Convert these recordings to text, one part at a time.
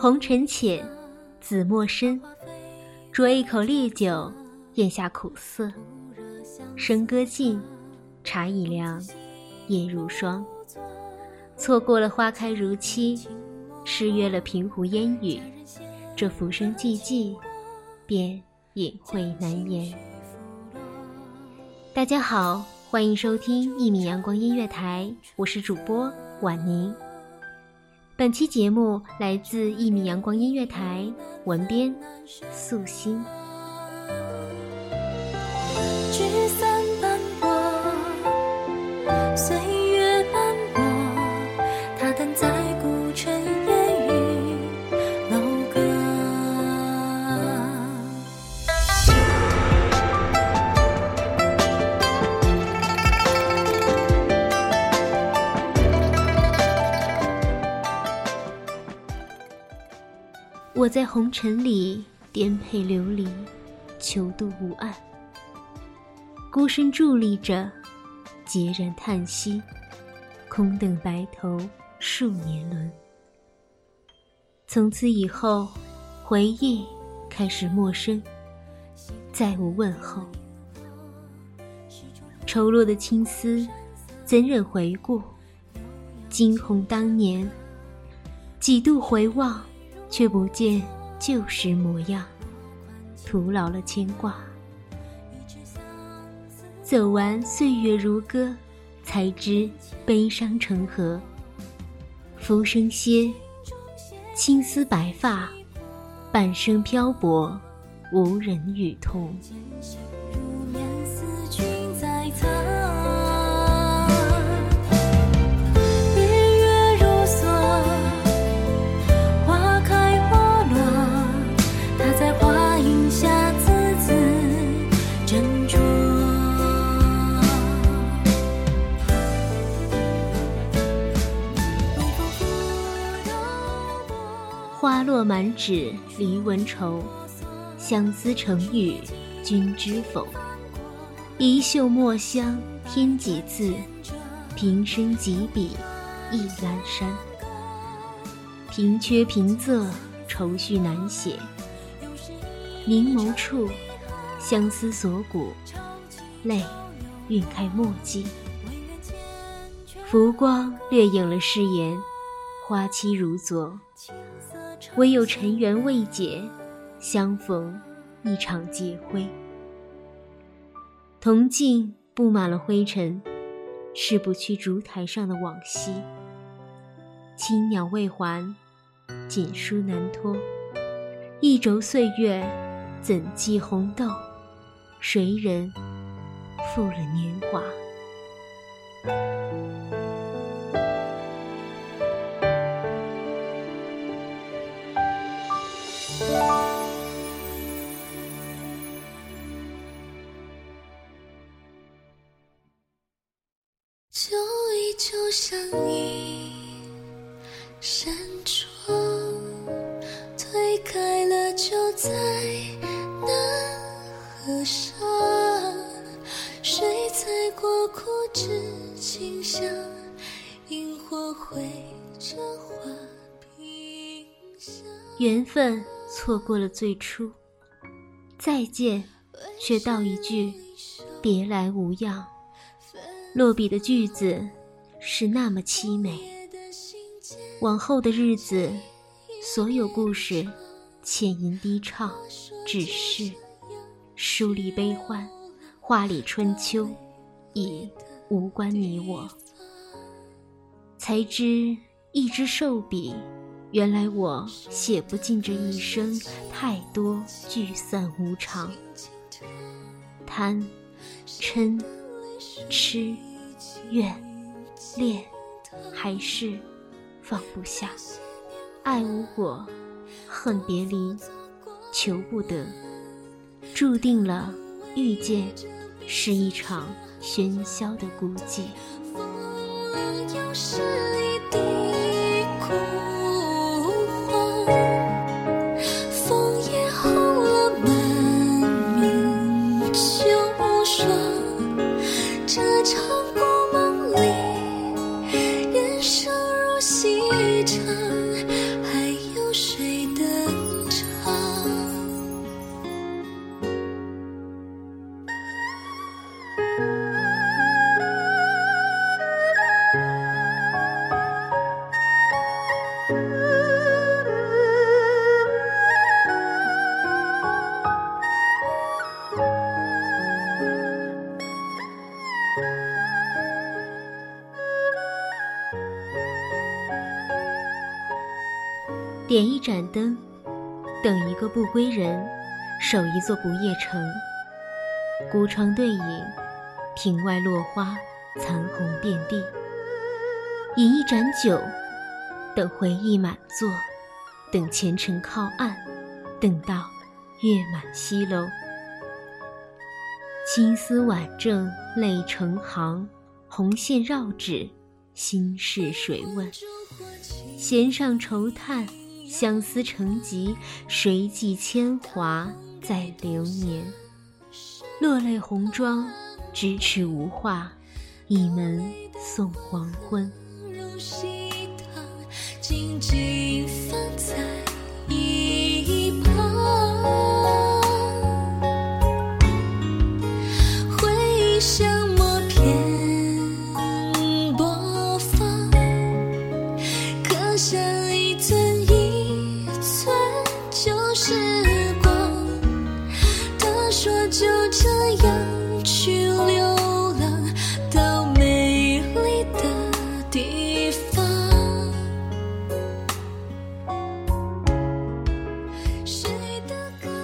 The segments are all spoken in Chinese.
红尘浅，紫陌深，酌一口烈酒，咽下苦涩。笙歌尽，茶已凉，夜如霜。错过了花开如期，失约了平湖烟雨，这浮生寂寂，便隐晦难言。大家好，欢迎收听一米阳光音乐台，我是主播婉宁。本期节目来自一米阳光音乐台，文编素心。我在红尘里颠沛流离，求渡无岸，孤身伫立着，孑然叹息，空等白头数年轮。从此以后，回忆开始陌生，再无问候。愁落的青丝，怎忍回顾？惊鸿当年，几度回望。却不见旧时模样，徒劳了牵挂。走完岁月如歌，才知悲伤成河。浮生歇，青丝白发，半生漂泊，无人与同。落满纸离文愁，相思成语君知否？一袖墨香添几字，平生几笔一阑珊。平缺平仄愁绪难写，凝眸处，相思锁骨，泪晕开墨迹。浮光掠影了誓言，花期如昨。唯有尘缘未解，相逢一场劫灰。铜镜布满了灰尘，拭不去烛台上的往昔。青鸟未还，锦书难托。一轴岁月，怎寄红豆？谁人负了年华？旧衣就像一扇窗，推开了就再难合上。谁踩过枯枝清香？萤火绘着花屏香。缘分错过了最初，再见，却道一句别来无恙。落笔的句子是那么凄美，往后的日子，所有故事浅吟低唱，只是书里悲欢，画里春秋，已无关你我。才知一支瘦笔，原来我写不尽这一生太多聚散无常，贪嗔痴。怨、恋，还是放不下？爱无果，恨别离，求不得，注定了遇见是一场喧嚣的孤寂。点一盏灯，等一个不归人，守一座不夜城。孤窗对影，庭外落花残红遍地。饮一盏酒，等回忆满座，等前尘靠岸，等到月满西楼。青丝挽正泪成行，红线绕指心事谁问？弦上愁叹。相思成疾，谁寄铅华在流年？落泪红妆，咫尺无话，倚门送黄昏。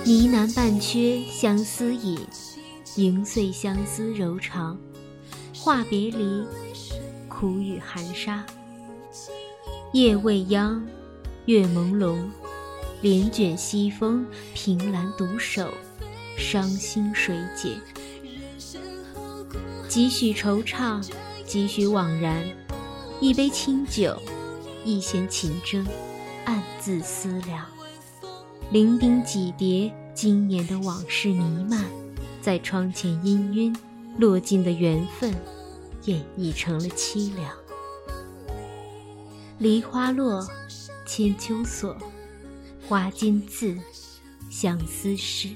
呢喃半阙相思引，盈碎相思柔肠。话别离，苦雨寒沙。夜未央，月朦胧，帘卷西风，凭栏独守，伤心谁解？几许惆怅，几许惘然。一杯清酒，一弦琴筝，暗自思量。零丁几叠，今年的往事弥漫，在窗前氤氲，落尽的缘分，演绎成了凄凉。梨花落，千秋锁，花间字，相思诗。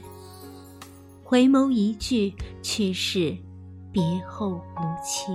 回眸一句，却是别后无期。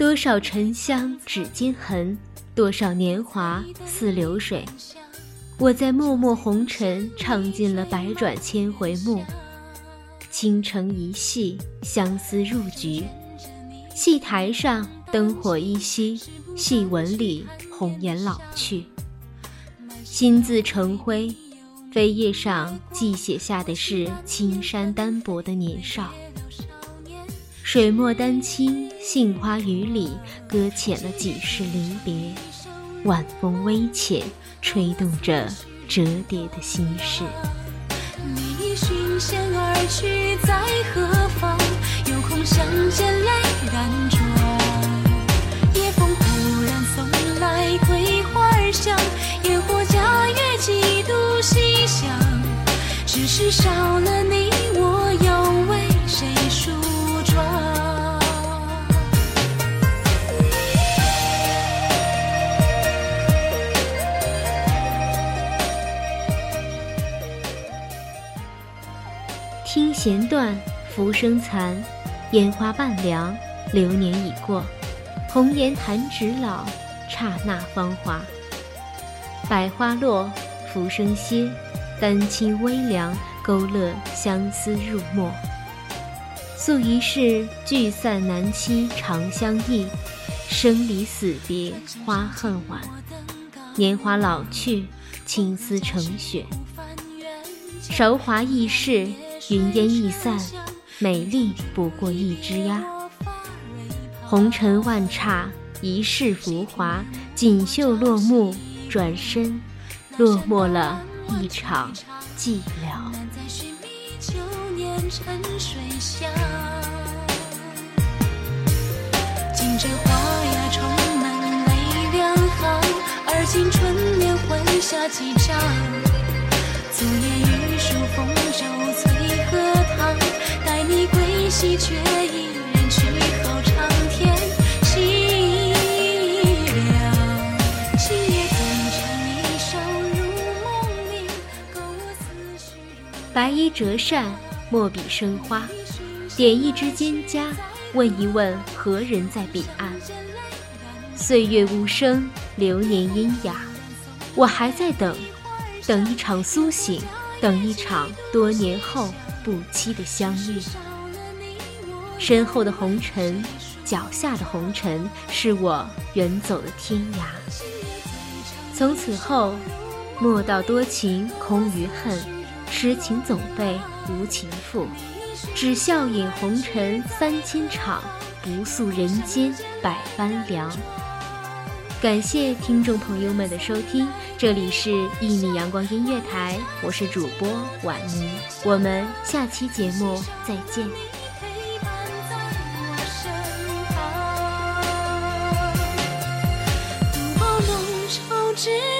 多少沉香指尖痕，多少年华似流水。我在默默红尘唱尽了百转千回目。倾城一戏，相思入局。戏台上灯火依稀，戏文里红颜老去。心字成灰，扉页上记写下的是青山单薄的年少。水墨丹青，杏花雨里搁浅了几世离别。晚风微浅，吹动着折叠的心事。你寻仙而去，在何方？有空相见来弦断，浮生残，烟花半凉，流年已过。红颜弹指老，刹那芳华。百花落，浮生歇，丹青微凉，勾勒相思入墨。诉一世聚散难期长相忆，生离死别花恨晚。年华老去，青丝成雪。韶华易逝。云烟易散，美丽不过一枝桠。红尘万刹，一世浮华，锦绣落幕，转身，落寞了一场寂寥。金针花呀，重满泪两行，而今春眠换下几张。昨夜雨疏风骤催荷塘，待你归西，却依然去好长天。白衣折扇，墨笔生花，点一支蒹葭，问一问何人在彼岸。岁月无声，流年阴哑，我还在等。等一场苏醒，等一场多年后不期的相遇。身后的红尘，脚下的红尘，是我远走的天涯。从此后，莫道多情空余恨，痴情总被无情负。只笑饮红尘三千场，不诉人间百般凉。感谢听众朋友们的收听，这里是《一米阳光音乐台》，我是主播婉妮，我们下期节目再见。陪